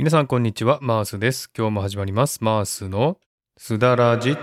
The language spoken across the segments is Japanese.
皆さんこんにちは。マースです。今日も始まります。マースのすだらじ。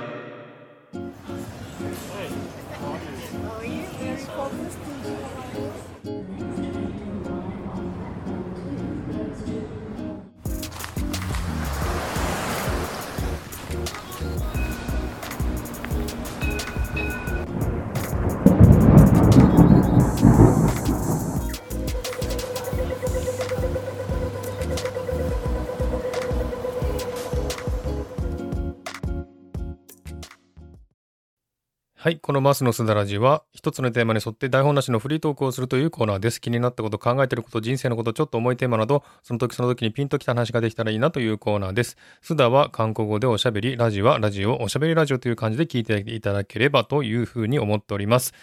はい。このマスのすだらじは、一つのテーマに沿って台本なしのフリートークをするというコーナーです。気になったこと、考えてること、人生のこと、ちょっと重いテーマなど、その時その時にピンときた話ができたらいいなというコーナーです。すだは韓国語でおしゃべり、ラジはラジオ、おしゃべりラジオという感じで聞いていただければというふうに思っております。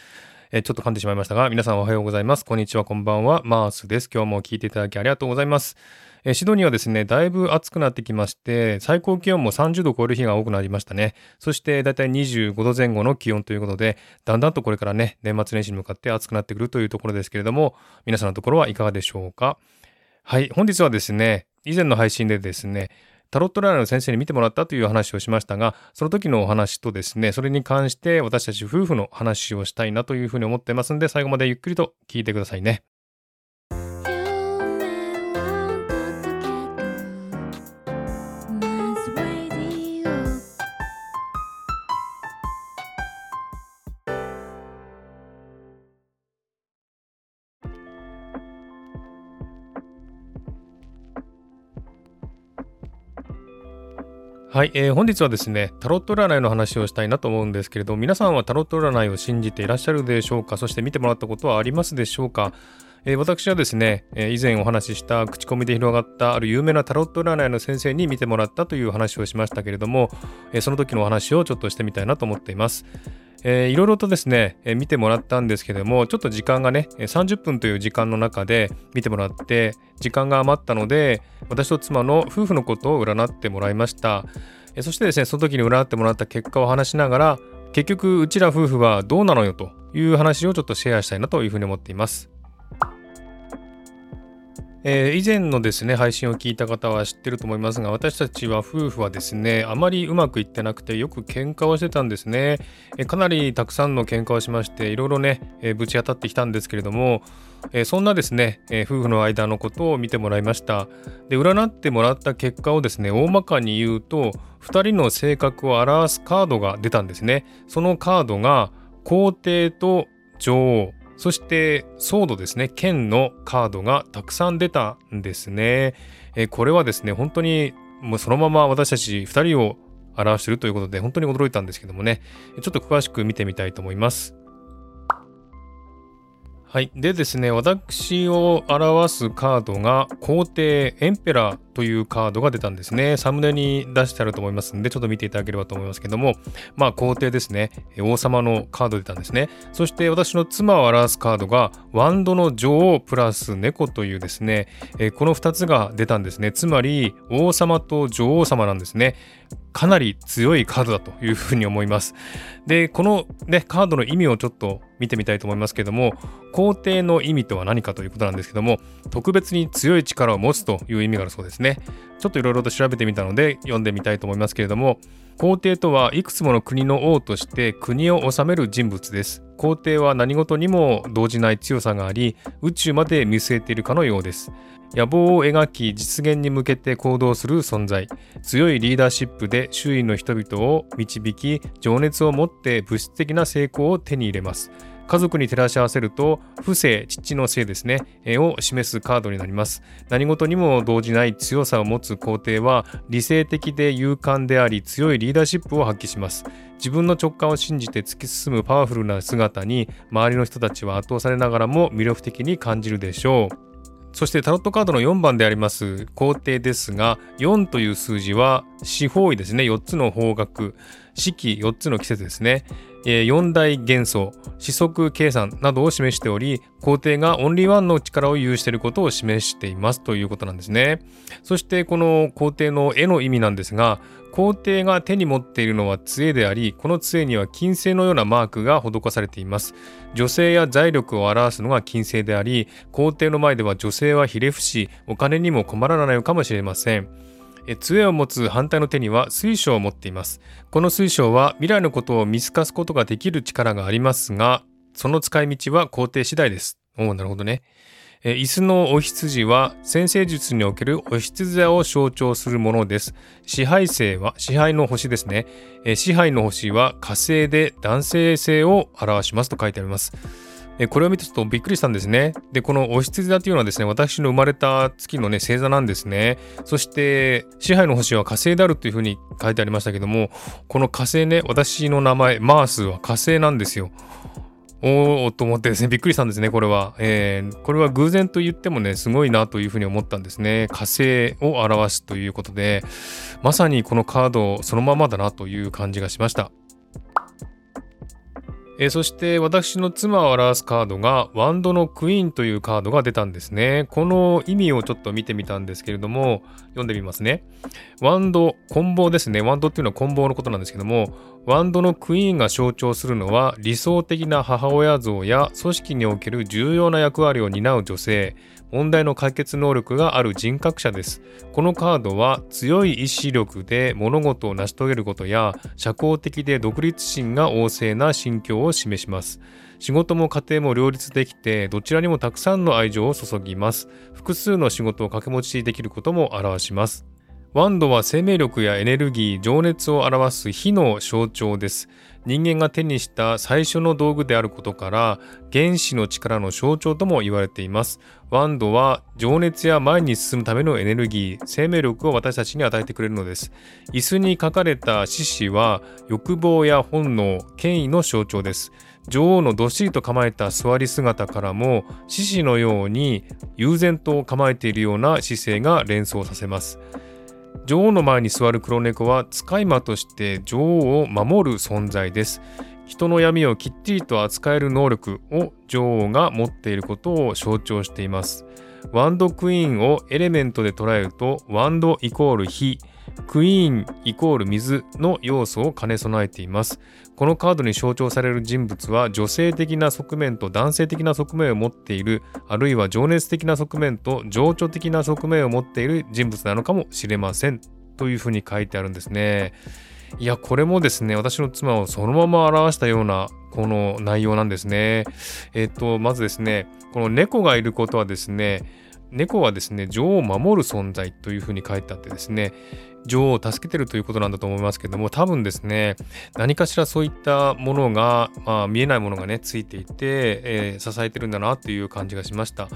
えちょっと噛んでしまいましたが、皆さんおはようございます。こんにちは、こんばんは。マースです。今日も聞いていただきありがとうございます。えシドニーはですね、だいぶ暑くなってきまして、最高気温も30度超える日が多くなりましたね。そしてだいたい25度前後の気温ということで、だんだんとこれからね、年末年始に向かって暑くなってくるというところですけれども、皆さんのところはいかがでしょうか？はい、本日はですね、以前の配信でですね、タロットライナーの先生に見てもらったという話をしましたが、その時のお話とですね、それに関して私たち夫婦の話をしたいなというふうに思ってますんで、最後までゆっくりと聞いてくださいね。はい、えー、本日はですね、タロット占いの話をしたいなと思うんですけれど、皆さんはタロット占いを信じていらっしゃるでしょうか？そして見てもらったことはありますでしょうか？えー、私はですね、えー、以前お話しした口コミで広がったある有名なタロット占いの先生に見てもらったという話をしましたけれども、えー、その時のお話をちょっとしてみたいなと思っています。いろいろとですね、えー、見てもらったんですけども、ちょっと時間がね、30分という時間の中で見てもらって、時間が余ったので、私と妻の夫婦のことを占ってもらいました。えー、そしてですね、その時に占ってもらった結果を話しながら、結局、うちら夫婦はどうなのよという話をちょっとシェアしたいなというふうに思っています。えー、以前のですね配信を聞いた方は知ってると思いますが私たちは夫婦はですねあまりうまくいってなくてよく喧嘩をしてたんですね、え、かなりたくさんの喧嘩をしましていろいろね、えー、ぶち当たってきたんですけれども、えそんなですね、え夫婦の間のことを見てもらいました。で占ってもらった結果をですね大まかに言うと2人の性格を表すカードが出たんですね。そのカードが皇帝と女王。そしてソードですね。剣のカードがたくさん出たんですね、えこれはですね本当にもうそのまま私たち2人を表してるということで本当に驚いたんですけどもね。ちょっと詳しく見てみたいと思います。はい。でですね、私を表すカードが皇帝エンペラーというカードが出たんですね。サムネに出してあると思いますんで、ちょっと見ていただければと思いますけども、まあ皇帝ですね。王様のカード出たんですね。そして私の妻を表すカードがワンドの女王プラス猫というですね、えこの2つが出たんですね。つまり王様と女王様なんですね。かなり強いカードだというふうに思います。で、このね、カードの意味をちょっと見てみたいと思いますけども、皇帝の意味とは何かということなんですけども、特別に強い力を持つという意味があるそうですね。ねちょっといろいろと調べてみたので読んでみたいと思いますけれども、皇帝とはいくつもの国の王として国を治める人物です。皇帝は何事にも動じない強さがあり、宇宙まで見据えているかのようです。野望を描き実現に向けて行動する存在強いリーダーシップで周囲の人々を導き情熱を持って物質的な成功を手に入れます家族に照らし合わせると不正父のせいですねを示すカードになります。何事にも動じない強さを持つ皇帝は理性的で勇敢であり強いリーダーシップを発揮します。自分の直感を信じて突き進むパワフルな姿に周りの人たちは圧倒されながらも魅力的に感じるでしょう。そしてタロットカードの4番であります皇帝ですが4という数字は四方位ですね。4つの方角。四季4つの季節ですね。4大元素、四則計算などを示しており、皇帝がオンリーワンの力を有していることを示していますということなんですね。そしてこの皇帝の絵の意味なんですが、皇帝が手に持っているのは杖であり、この杖には金星のようなマークが施されています。女性や財力を表すのが金星であり、皇帝の前では女性はひれ伏し、お金にも困らないのかもしれません。杖を持つ反対の手には水晶を持っています。この水晶は未来のことを見透かすことができる力がありますが、その使い道は皇帝次第です。おお、なるほどね。椅子のお羊は先生術におけるお羊座を象徴するものです。支配性は支配の星ですね。支配の星は火星で男性性を表しますと書いてあります。えこれを見てちょっとびっくりしたんですね。で、このお羊座というのはですね、私の生まれた月のね、星座なんですね。そして、支配の星は火星であるというふうに書いてありましたけども、この火星ね、私の名前、マースは火星なんですよ。おおと思ってですね、びっくりしたんですね、これは。えー、これは偶然と言ってもね、すごいなというふうに思ったんですね。火星を表すということで、まさにこのカードそのままだなという感じがしました。えー、そして私の妻を表すカードがワンドのクイーンというカードが出たんですね。この意味をちょっと見てみたんですけれども、読んでみますね。ワンド、棍棒ですね。ワンドっていうのは棍棒のことなんですけども、ワンドのクイーンが象徴するのは理想的な母親像や組織における重要な役割を担う女性、問題の解決能力がある人格者です。このカードは強い意志力で物事を成し遂げることや社交的で独立心が旺盛な心境を示します。仕事も家庭も両立できてどちらにもたくさんの愛情を注ぎます。複数の仕事を掛け持ちできることも表します。ワンドは生命力やエネルギー、情熱を表す火の象徴です。人間が手にした最初の道具であることから原子の力の象徴とも言われています。ワンドは情熱や前に進むためのエネルギー、生命力を私たちに与えてくれるのです。椅子に書かれた獅子は欲望や本能、権威の象徴です。女王のどっしりと構えた座り姿からも獅子のように悠然と構えているような姿勢が連想させます。女王の前に座る黒猫は使い魔として女王を守る存在です。人の闇をきっちりと扱える能力を女王が持っていることを象徴しています。ワンドクイーンをエレメントで捉えるとワンドイコール火、クイーンイコール水の要素を兼ね備えています。このカードに象徴される人物は女性的な側面と男性的な側面を持っている、あるいは情熱的な側面と情緒的な側面を持っている人物なのかもしれません。というふうに書いてあるんですね。いや、これもですね、私の妻をそのまま表したようなこの内容なんですね。えっ、と、まずですね、この猫がいることはですね、猫はですね、女王を守る存在というふうに書いてあってですね、女王を助けてるということなんだと思いますけども、多分ですね、何かしらそういったものが、まあ、見えないものがね、ついていて、えー、支えてるんだなっていう感じがしました。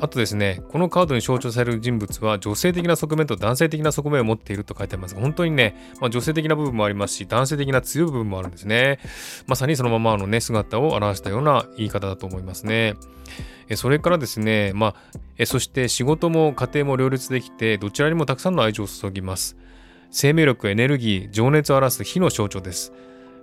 あとですね、このカードに象徴される人物は女性的な側面と男性的な側面を持っていると書いてありますが、本当にね、まあ、女性的な部分もありますし、男性的な強い部分もあるんですね。まさにそのままのね、姿を表したような言い方だと思いますね。それからですね、まあ、そして仕事も家庭も両立できて、どちらにもたくさんの愛情を注ぎます。生命力、エネルギー、情熱を表す火の象徴です。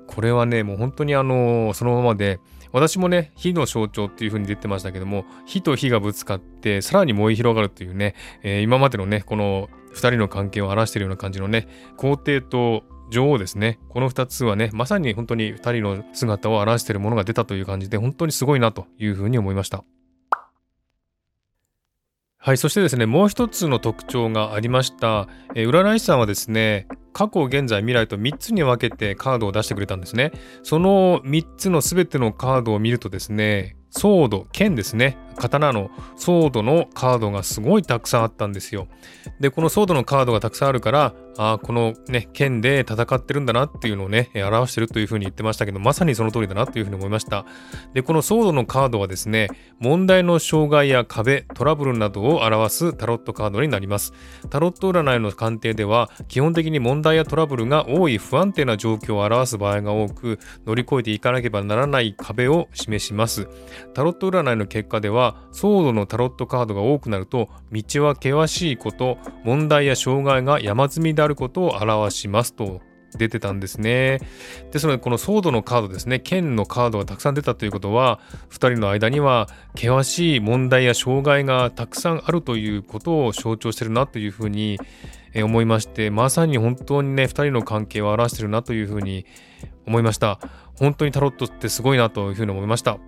これはね、もう本当にあの、そのままで、私もね、火の象徴っていう風に出てましたけども、火と火がぶつかって、さらに燃え広がるというね、えー、今までのね、この2人の関係を表しているような感じのね、皇帝と女王ですね。この2つはね、まさに本当に2人の姿を表しているものが出たという感じで、本当にすごいなというふうに思いました。はい、そしてですね、もう一つの特徴がありました。えー、占い師さんはですね、過去、現在、未来と3つに分けてカードを出してくれたんですね。その3つの全てのカードを見るとですね、ソード、剣ですね。刀のソードのカードがすごいたくさんあったんですよ。で、このソードのカードがたくさんあるから、あこのね、剣で戦ってるんだなっていうのをね、表してるというふうに言ってましたけど、まさにその通りだなというふうに思いました。で、このソードのカードはですね、問題の障害や壁、トラブルなどを表すタロットカードになります。タロット占いの鑑定では、基本的に問題やトラブルが多い不安定な状況を表す場合が多く、乗り越えていかなければならない壁を示します。タロット占いの結果では、ソードのタロットカードが多くなると、道は険しいこと、問題や障害が山積みであるることを表しますと出てたんですね。ですのでこのソードのカードですね。剣のカードがたくさん出たということは2人の間には険しい問題や障害がたくさんあるということを象徴してるなというふうに思いましてまさに本当にね2人の関係を表してるなというふうに思いました。本当にタロットってすごいなというふうに思いました。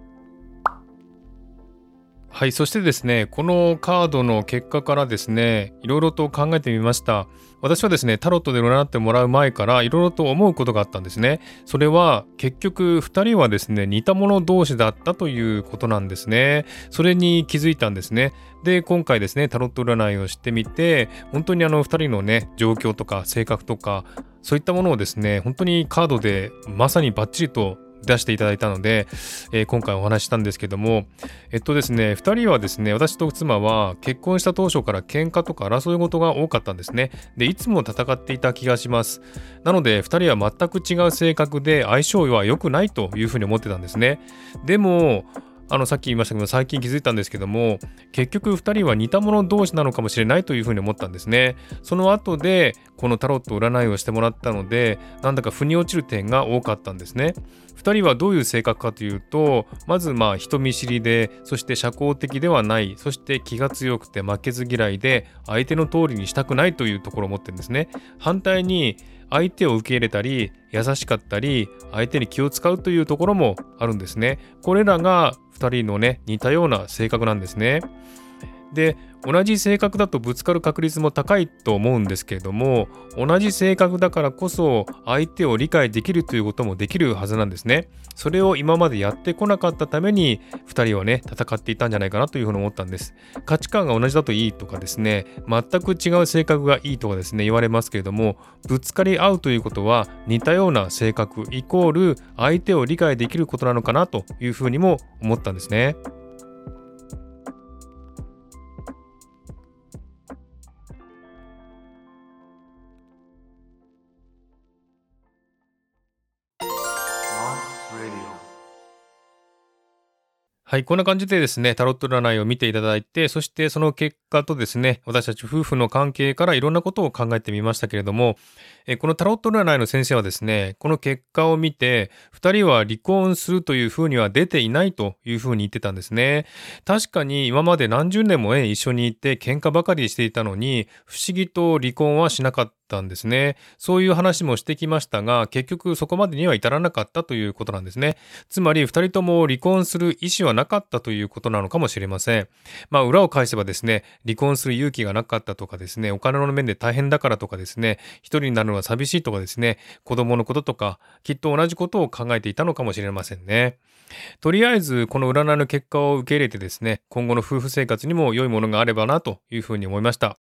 はい、そしてですね、このカードの結果からですね、いろいろと考えてみました。私はですね、タロットで占ってもらう前からいろいろと思うことがあったんですね。それは結局2人はですね、似た者同士だったということなんですね。それに気づいたんですね。で、今回ですね、タロット占いをしてみて、本当にあの2人のね、状況とか性格とか、そういったものをですね、本当にカードでまさにバッチリと出していただいたので、えー、今回お話したんですけども、えっとですね、2人はですね、私と妻は結婚した当初から喧嘩とか争い事が多かったんですね。で、いつも戦っていた気がします。なので、2人は全く違う性格で相性は良くないというふうに思ってたんですね。でも、あのさっき言いましたけど最近気づいたんですけども結局2人は似た者同士なのかもしれないというふうに思ったんですね。その後でこのタロット占いをしてもらったのでなんだか腑に落ちる点が多かったんですね。2人はどういう性格かというとまずまあ人見知りでそして社交的ではないそして気が強くて負けず嫌いで相手の通りにしたくないというところを持ってるんですね。反対に相手を受け入れたり優しかったり相手に気を使うというところもあるんですね。これらが2人のね似たような性格なんですね。で同じ性格だとぶつかる確率も高いと思うんですけれども同じ性格だからこそ相手を理解できるということもできるはずなんですねそれを今までやってこなかったために2人はね戦っていたんじゃないかなというふうに思ったんです価値観が同じだといいとかですね全く違う性格がいいとかですね言われますけれどもぶつかり合うということは似たような性格イコール相手を理解できることなのかなというふうにも思ったんですね。はい、こんな感じでですね、タロット占いを見ていただいて、そしてその結果とですね、私たち夫婦の関係からいろんなことを考えてみましたけれども、えこのタロット占いの先生はですね、この結果を見て、2人は離婚するというふうには出ていないというふうに言ってたんですね。確かに今まで何十年も、ね、一緒にいて喧嘩ばかりしていたのに、不思議と離婚はしなかったたんですね。そういう話もしてきましたが、結局そこまでには至らなかったということなんですね。つまり2人とも離婚する意思はなかったということなのかもしれません。まあ裏を返せばですね、離婚する勇気がなかったとかですね、お金の面で大変だからとかですね、一人になるのは寂しいとかですね、子供のこととか、きっと同じことを考えていたのかもしれませんね。とりあえずこの占いの結果を受け入れてですね、今後の夫婦生活にも良いものがあればなというふうに思いました。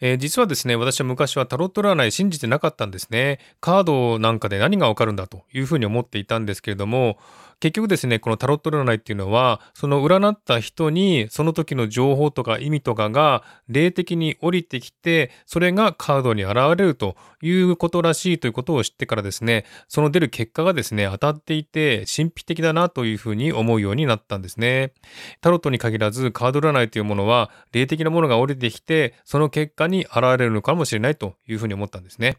えー、実はですね、私は昔はタロット占い信じてなかったんですね。カードなんかで何がわかるんだというふうに思っていたんですけれども、結局ですね、このタロット占いっていうのは、その占った人にその時の情報とか意味とかが霊的に降りてきて、それがカードに現れるということらしいということを知ってからですね、その出る結果がですね、当たっていて神秘的だなというふうに思うようになったんですね。タロットに限らずカード占いというものは霊的なものが降りてきて、その結果に現れるのかもしれないというふうに思ったんですね。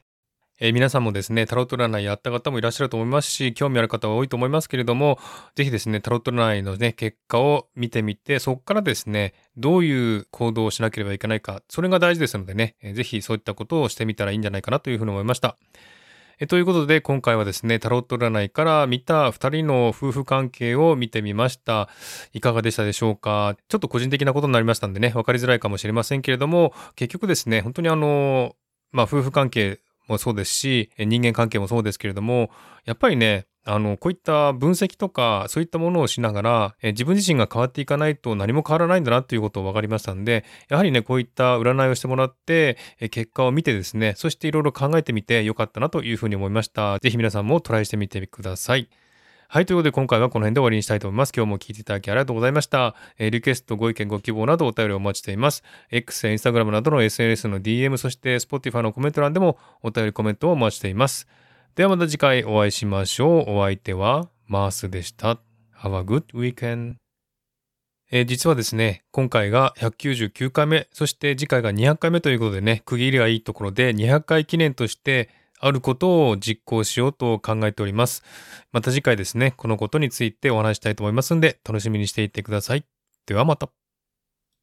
えー、皆さんもですね、タロット占いやった方もいらっしゃると思いますし、興味ある方は多いと思いますけれども、ぜひですね、タロット占いのね、結果を見てみて、そこからですね、どういう行動をしなければいけないか、それが大事ですのでね、えー、ぜひそういったことをしてみたらいいんじゃないかなというふうに思いました。えということで今回はですねタロット占いから見た2人の夫婦関係を見てみましたいかがでしたでしょうか？ちょっと個人的なことになりましたんでね分かりづらいかもしれませんけれども結局ですね本当にあのまあ夫婦関係もそうですし、人間関係もそうですけれども、やっぱりね、あの、こういった分析とか、そういったものをしながら、え自分自身が変わっていかないと何も変わらないんだなということを分かりましたんで、やはりね、こういった占いをしてもらって、え結果を見てですね、そしていろいろ考えてみてよかったなというふうに思いました。ぜひ皆さんもトライしてみてください。はい、ということで今回はこの辺で終わりにしたいと思います。今日も聞いていただきありがとうございました。えー、リクエスト、ご意見、ご希望などお便りをお待ちしています。X や Instagram などの SNS の DM、そして Spotify のコメント欄でもお便り、コメントをお待ちしています。ではまた次回お会いしましょう。お相手はマースでした。Have a good weekend. えー、実はですね、今回が199回目、そして次回が200回目ということでね、区切りがいいところで200回記念としてあることを実行しようと考えております。また次回ですね、このことについてお話したいと思いますんで、楽しみにしていてください。ではまた。